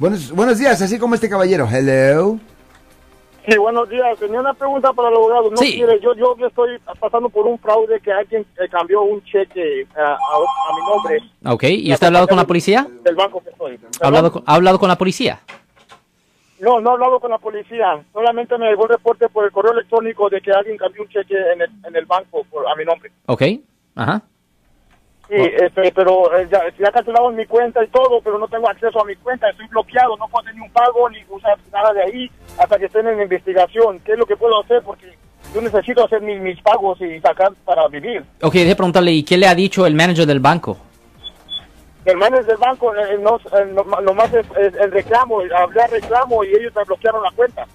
Buenos, buenos días, así como este caballero. Hello. Sí, buenos días. Tenía una pregunta para el abogado. No Sí. quiere, yo, yo estoy pasando por un fraude que alguien eh, cambió un cheque eh, a, a mi nombre Ok, ¿y usted ha hablado con la policía? del banco que estoy. ¿Ha hablado con, ha hablado con la policía? No, no he hablado con la policía. Solamente me llegó el reporte por el correo electrónico de que alguien cambió un cheque en el, en el banco por, a mi nombre. Ok, ajá. Sí, este, pero eh, ya, ya cancelaron mi cuenta y todo, pero no tengo acceso a mi cuenta. Estoy bloqueado, no puedo hacer ni un pago ni usar nada de ahí hasta que estén en investigación. ¿Qué es lo que puedo hacer? Porque yo necesito hacer mis, mis pagos y sacar para vivir. Ok, deje preguntarle, ¿y qué le ha dicho el manager del banco? El manager del banco, eh, no, eh, no- nomás es, es el reclamo, hablé al reclamo y ellos me bloquearon la cuenta.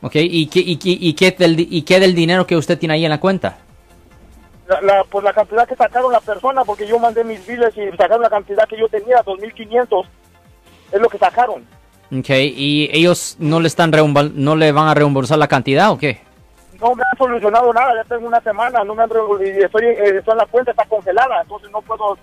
Ok, ¿y qué, y, y qué del, di- y qué del dinero que usted tiene ahí en la cuenta? La, la, pues la cantidad que sacaron la persona, porque yo mandé mis biles y sacaron la cantidad que yo tenía, 2.500, es lo que sacaron. Ok, ¿y ellos no le, están no le van a reembolsar la cantidad o qué? No me han solucionado nada, ya tengo una semana, no me han y estoy, eh, estoy en la cuenta, está congelada, entonces no puedo,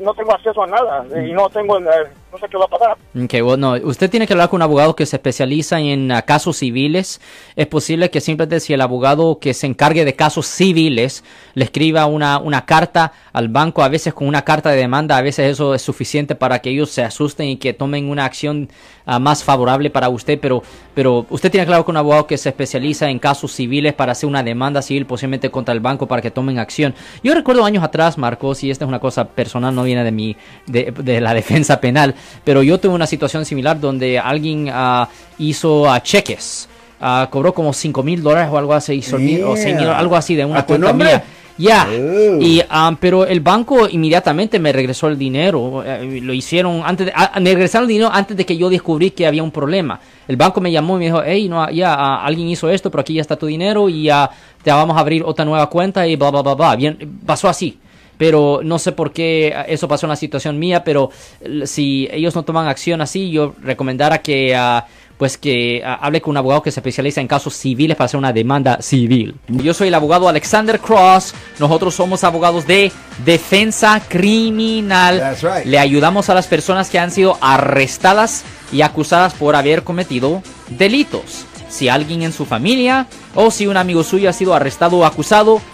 no tengo acceso a nada y no tengo, eh, no sé qué va a pasar. Ok, bueno, usted tiene que hablar con un abogado que se especializa en ah, casos civiles. Es posible que simplemente si el abogado que se encargue de casos civiles le escriba una, una carta al banco, a veces con una carta de demanda, a veces eso es suficiente para que ellos se asusten y que tomen una acción ah, más favorable para usted, pero, pero usted tiene que hablar con un abogado que se especializa en casos civiles para hacer una demanda civil posiblemente contra el banco para que tomen acción. Yo recuerdo años atrás, Marcos, y esta es una cosa personal, no viene de mi, de, de la defensa penal, pero yo tuve una situación similar donde alguien ah, hizo ah, cheques, ah, cobró como 5 mil dólares o algo así, mil- o seis mil, Yeah. algo así de una ¿A tu cuenta mía. Ya, Oh. y ah, pero el banco inmediatamente me regresó el dinero. eh, lo hicieron antes, de, me regresaron el dinero antes de que yo descubrí que había un problema. El banco me llamó y me dijo, hey, no, ya ah, alguien hizo esto, pero aquí ya está tu dinero y ya te vamos a abrir otra nueva cuenta y bla bla bla bla. Bien, pasó así. Pero no sé por qué eso pasó en la situación mía, pero si ellos no toman acción así, yo recomendara que ah, pues que ah, hable con un abogado que se especializa en casos civiles para hacer una demanda civil. Yo soy el abogado Alexander Cross. Nosotros somos abogados de defensa criminal. That's right. Le ayudamos a las personas que han sido arrestadas y acusadas por haber cometido delitos. Si alguien en su familia o si un amigo suyo ha sido arrestado o acusado,